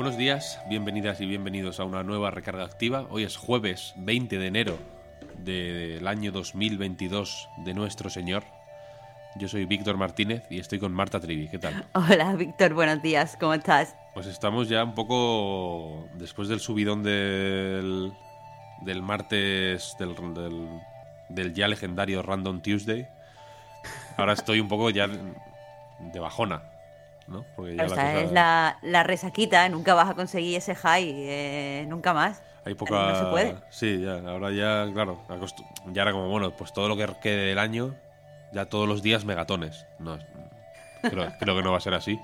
Buenos días, bienvenidas y bienvenidos a una nueva recarga activa. Hoy es jueves 20 de enero del año 2022 de nuestro Señor. Yo soy Víctor Martínez y estoy con Marta Trivi. ¿Qué tal? Hola, Víctor, buenos días, ¿cómo estás? Pues estamos ya un poco después del subidón del, del martes del, del, del ya legendario Random Tuesday. Ahora estoy un poco ya de bajona, ¿no? Porque ya o la sea, cosa- es la, la resaquita, nunca vas a conseguir ese high, eh, nunca más. Hay poca... No se puede. Sí, ya, ahora ya, claro, acostu- ya era como, bueno, pues todo lo que quede del año, ya todos los días megatones. No, creo, creo que no va a ser así,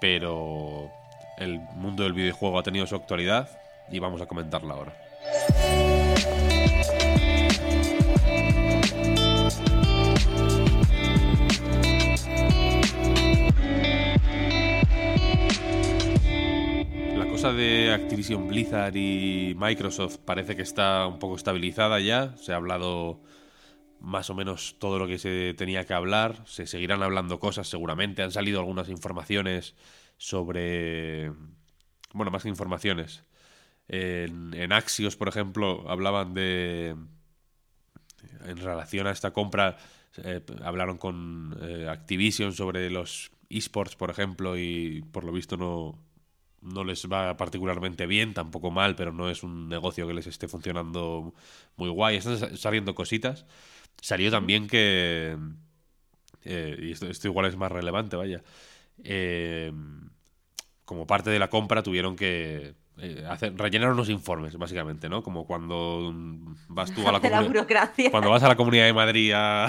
pero el mundo del videojuego ha tenido su actualidad y vamos a comentarla ahora. De Activision Blizzard y Microsoft parece que está un poco estabilizada ya. Se ha hablado más o menos todo lo que se tenía que hablar. Se seguirán hablando cosas seguramente. Han salido algunas informaciones sobre... Bueno, más que informaciones. En, en Axios, por ejemplo, hablaban de... En relación a esta compra, eh, hablaron con eh, Activision sobre los esports, por ejemplo, y por lo visto no, no les va particularmente bien, tampoco mal, pero no es un negocio que les esté funcionando muy guay. Están sa- saliendo cositas. Salió también que... eh, y esto, esto igual es más relevante, vaya. eh, como parte de la compra tuvieron que eh, hacer, rellenar unos informes, básicamente, ¿no? Como cuando vas tú a la la comunidad... burocracia. Cuando vas a la Comunidad de Madrid a,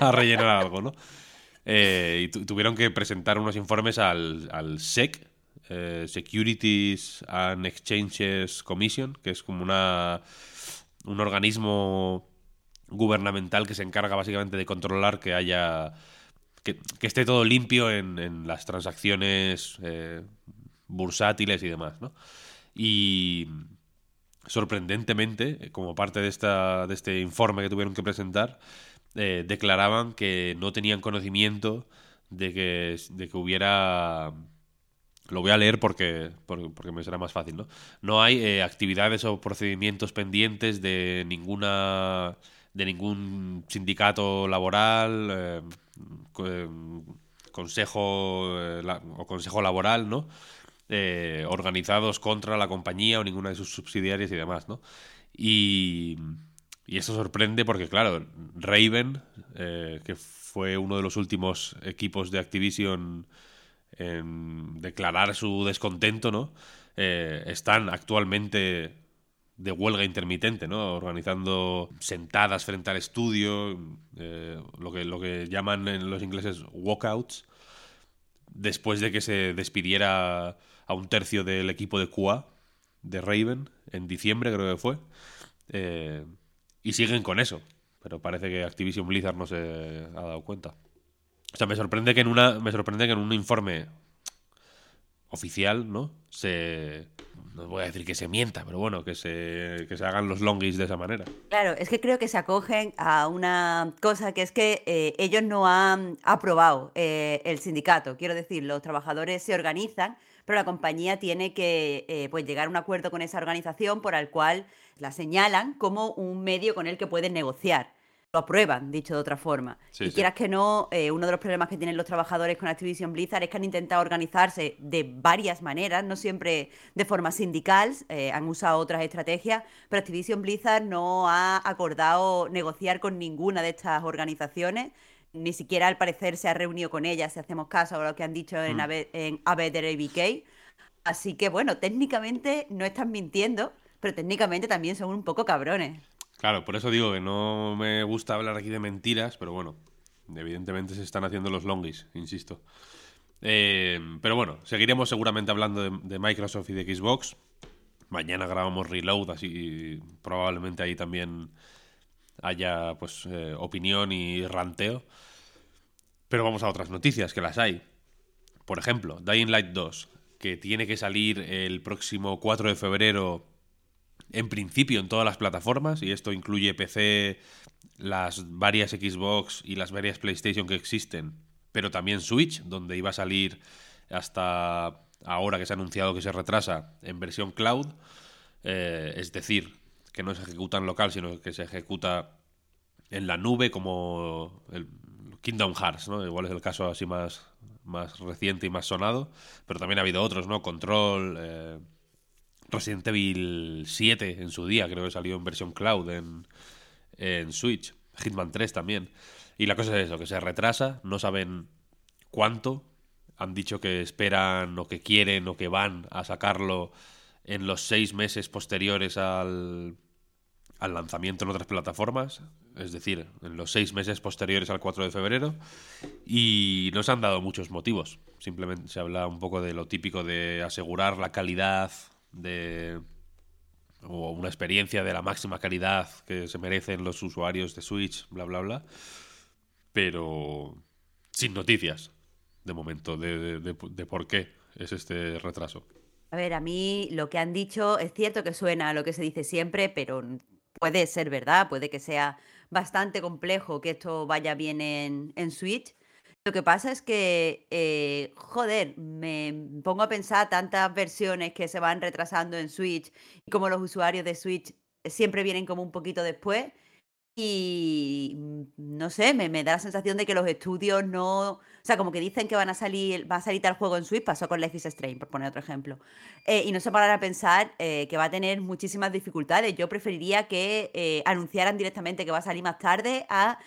a rellenar algo, ¿no? Eh, y tu- tuvieron que presentar unos informes al, al SEC, eh, Securities and Exchanges Commission, que es como una, un organismo gubernamental que se encarga básicamente de controlar que haya que, que esté todo limpio en, en las transacciones eh, bursátiles y demás, ¿no? Y sorprendentemente, como parte de, esta, de este informe que tuvieron que presentar, eh, declaraban que no tenían conocimiento de que, de que hubiera... Lo voy a leer porque, porque, me será más fácil, ¿no? No hay eh, actividades o procedimientos pendientes de ninguna de ningún sindicato laboral, eh, co- consejo eh, o consejo laboral, ¿no? Organizados contra la compañía o ninguna de sus subsidiarias y demás, ¿no? Y, y esto sorprende porque, claro, Raven, que fue uno de los últimos equipos de Activision en declarar su descontento, ¿no? Eh, están actualmente de huelga intermitente, ¿no? Organizando sentadas frente al estudio, eh, lo, que, lo que llaman en los ingleses walkouts, después de que se despidiera a un tercio del equipo de QA de Raven en diciembre, creo que fue. Eh, y siguen con eso. Pero parece que Activision Blizzard no se ha dado cuenta. O sea, me sorprende que en una. Me sorprende que en un informe oficial, ¿no? Se. No voy a decir que se mienta, pero bueno, que se, que se hagan los longis de esa manera. Claro, es que creo que se acogen a una cosa que es que eh, ellos no han aprobado eh, el sindicato. Quiero decir, los trabajadores se organizan, pero la compañía tiene que eh, pues llegar a un acuerdo con esa organización por el cual la señalan como un medio con el que pueden negociar. Lo aprueban, dicho de otra forma. Sí, y sí. quieras que no, eh, uno de los problemas que tienen los trabajadores con Activision Blizzard es que han intentado organizarse de varias maneras, no siempre de forma sindical, eh, han usado otras estrategias, pero Activision Blizzard no ha acordado negociar con ninguna de estas organizaciones, ni siquiera al parecer se ha reunido con ellas, si hacemos caso a lo que han dicho en, Mm. Ave- en ABK. Así que bueno, técnicamente no están mintiendo, pero técnicamente también son un poco cabrones. Claro, por eso digo que no me gusta hablar aquí de mentiras, pero bueno, evidentemente se están haciendo los longis, insisto. Eh, pero bueno, seguiremos seguramente hablando de, de Microsoft y de Xbox. Mañana grabamos Reload, así probablemente ahí también haya pues eh, opinión y ranteo. Pero vamos a otras noticias, que las hay. Por ejemplo, Dying Light 2, que tiene que salir el próximo 4 de febrero en principio en todas las plataformas, y esto incluye PC, las varias Xbox y las varias PlayStation que existen, pero también Switch, donde iba a salir hasta ahora que se ha anunciado que se retrasa en versión cloud, eh, es decir, que no se ejecuta en local, sino que se ejecuta en la nube como el Kingdom Hearts, ¿no? Igual es el caso así más, más reciente y más sonado, pero también ha habido otros, ¿no? Control, eh, Resident Evil 7 en su día, creo que salió en versión cloud en, en Switch, Hitman 3 también. Y la cosa es eso, que se retrasa, no saben cuánto, han dicho que esperan o que quieren o que van a sacarlo en los seis meses posteriores al, al lanzamiento en otras plataformas, es decir, en los seis meses posteriores al 4 de febrero, y no se han dado muchos motivos. Simplemente se habla un poco de lo típico de asegurar la calidad de o una experiencia de la máxima calidad que se merecen los usuarios de Switch, bla, bla, bla. Pero sin noticias, de momento, de, de, por qué es este retraso. A ver, a mí lo que han dicho es cierto que suena a lo que se dice siempre, pero puede ser verdad, puede que sea bastante complejo que esto vaya bien en, en Switch. Lo que pasa es que, eh, joder, me pongo a pensar tantas versiones que se van retrasando en Switch y como los usuarios de Switch siempre vienen como un poquito después. Y mm, no sé, me, da la sensación de que los estudios no. O sea, como que dicen que van a salir, va a salir tal juego en Switch, pasó con Life is Strange, por poner otro ejemplo. Eh, y no se paran a pensar eh, que va a tener muchísimas dificultades. Yo preferiría que eh, anunciaran directamente que va a salir más tarde a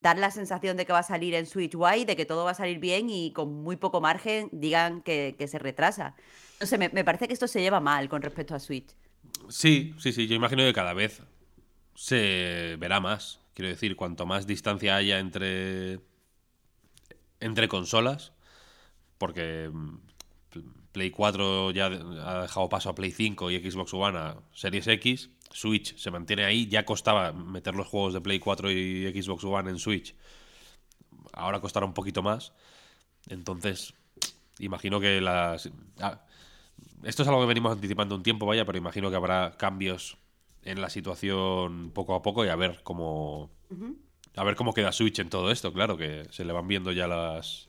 dar la sensación de que va a salir en Switch Wide, de que todo va a salir bien y con muy poco margen digan que, se retrasa. No me, me parece que esto se lleva mal con respecto a Switch. Sí, sí, sí. Yo imagino que cada vez se verá más. Quiero decir, cuanto más distancia haya entre, entre consolas, porque mm, Play 4 ya ha dejado paso a Play 5 y Xbox One a Series X, Switch se mantiene ahí, ya costaba meter los juegos de Play 4 y Xbox One en Switch, ahora costará un poquito más, entonces imagino que las... ah, esto es algo que venimos anticipando un tiempo, vaya, pero imagino que habrá cambios en la situación poco a poco y a ver cómo a ver cómo queda Switch en todo esto, claro, que se le van viendo ya las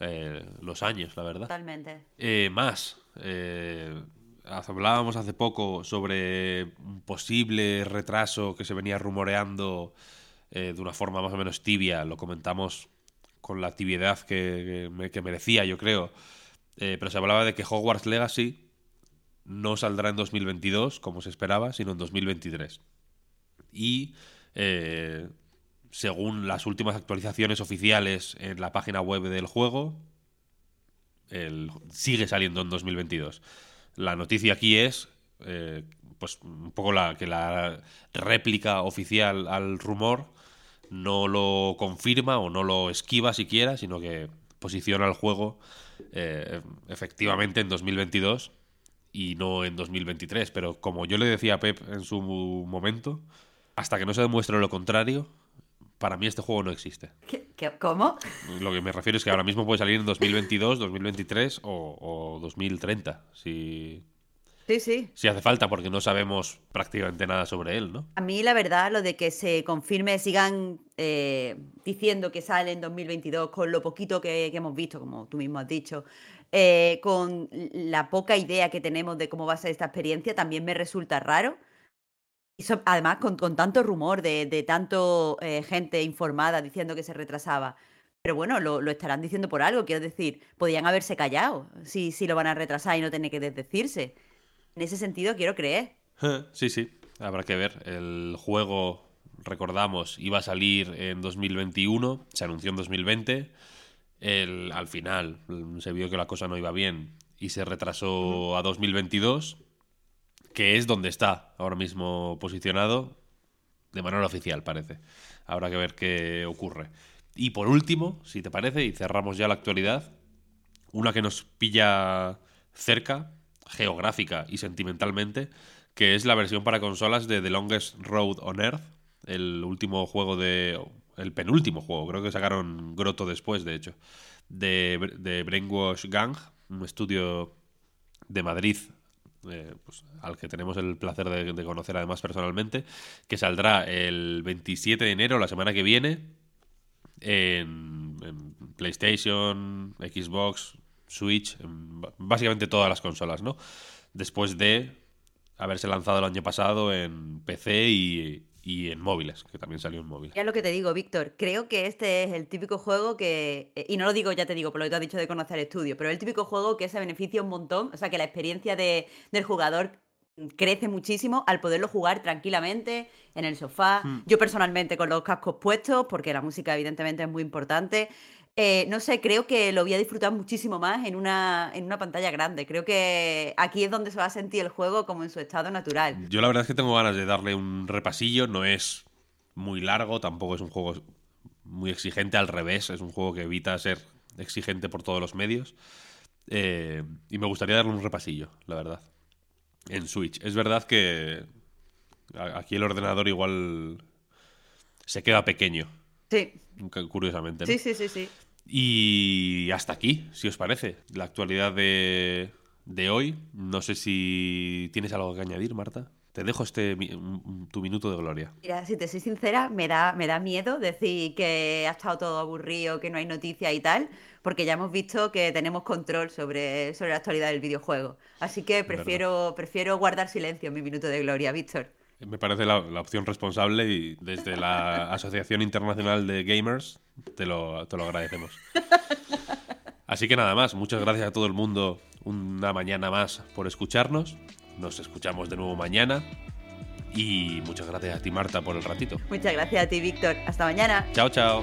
eh, los años, la verdad. Totalmente. Eh, más, eh, hablábamos hace poco sobre un posible retraso que se venía rumoreando eh, de una forma más o menos tibia, lo comentamos con la tibiedad que, que me- que merecía, yo creo, Eh, pero se hablaba de que Hogwarts Legacy no saldrá en 2022, como se esperaba, sino en 2023. Y eh, según las últimas actualizaciones oficiales en la página web del juego, sigue saliendo en 2022. La noticia aquí es, eh, pues, un poco la que la réplica oficial al rumor no lo confirma o no lo esquiva siquiera, sino que posiciona el juego eh, efectivamente en 2022 y no en 2023. Pero como yo le decía a Pep en su momento, hasta que no se demuestre lo contrario, para mí este juego no existe. ¿Qué- qué- ¿Cómo? Lo que me refiero es que ahora mismo puede salir en 2022, 2023 o, o 2030, si, Sí, sí. si hace falta, porque no sabemos prácticamente nada sobre él, ¿no? A mí, la verdad, lo de que se confirme, sigan eh, diciendo que sale en 2022 con lo poquito que, que hemos visto, como tú mismo has dicho, eh, con la poca idea que tenemos de cómo va a ser esta experiencia, también me resulta raro. Y so- además, con, con tanto rumor de, de tanto eh, gente informada diciendo que se retrasaba. Pero bueno, lo, lo estarán diciendo por algo, quiero decir, podían haberse callado si, si lo van a retrasar y no tener que desdecirse. En ese sentido, quiero creer. Sí, sí, habrá que ver. El juego, recordamos, iba a salir en 2021, se anunció en 2020. El, al final se vio que la cosa no iba bien y se retrasó a 2022, que es donde está ahora mismo posicionado. de manera oficial, parece. Habrá que ver qué ocurre. Y por último, si te parece, y cerramos ya la actualidad, una que nos pilla cerca, geográfica y sentimentalmente, que es la versión para consolas de The Longest Road on Earth, el último juego de... el penúltimo juego, creo que sacaron Grotto después, de hecho, de, de Brainwash Gang, un estudio de Madrid eh, pues, al que tenemos el placer de, conocer además personalmente, que saldrá el 27 de enero, la semana que viene, en, PlayStation, Xbox, Switch, básicamente todas las consolas, ¿no? Después de haberse lanzado el año pasado en PC y, y en móviles, que también salió en móvil. Ya lo que te digo, Víctor, creo que este es el típico juego que, eh, y no lo digo, ya te digo, por lo que te has dicho de conocer el estudio, pero el típico juego que se beneficia un montón, o sea, que la experiencia de, del jugador crece muchísimo al poderlo jugar tranquilamente en el sofá. Hmm. Yo personalmente con los cascos puestos, porque la música evidentemente es muy importante. Eh, no sé, creo que lo voy a disfrutar muchísimo más en una, en una pantalla grande. Creo que aquí es donde se va a sentir el juego como en su estado natural. Yo la verdad es que tengo ganas de darle un repasillo. No es muy largo, tampoco es un juego muy exigente, al revés, es un juego que evita ser exigente por todos los medios. Eh, y me gustaría darle un repasillo, la verdad. En Switch. Es verdad que aquí el ordenador igual se queda pequeño. Sí. Curiosamente. Sí, sí, sí, sí. Y hasta aquí, si os parece, la actualidad de, de hoy. No sé si tienes algo que añadir, Marta. Te dejo este tu minuto de gloria. Mira, si te soy sincera, me da, me da miedo decir que ha estado todo aburrido, que no hay noticias y tal, porque ya hemos visto que tenemos control sobre, sobre la actualidad del videojuego. Así que prefiero, prefiero guardar silencio en mi minuto de gloria, Víctor. Me parece la, opción responsable y desde la Asociación Internacional de Gamers te lo, te lo agradecemos. Así que nada más, muchas gracias a todo el mundo una mañana más por escucharnos. Nos escuchamos de nuevo mañana. Y muchas gracias a ti, Marta, por el ratito. Muchas gracias a ti, Víctor. Hasta mañana. Chao, chao.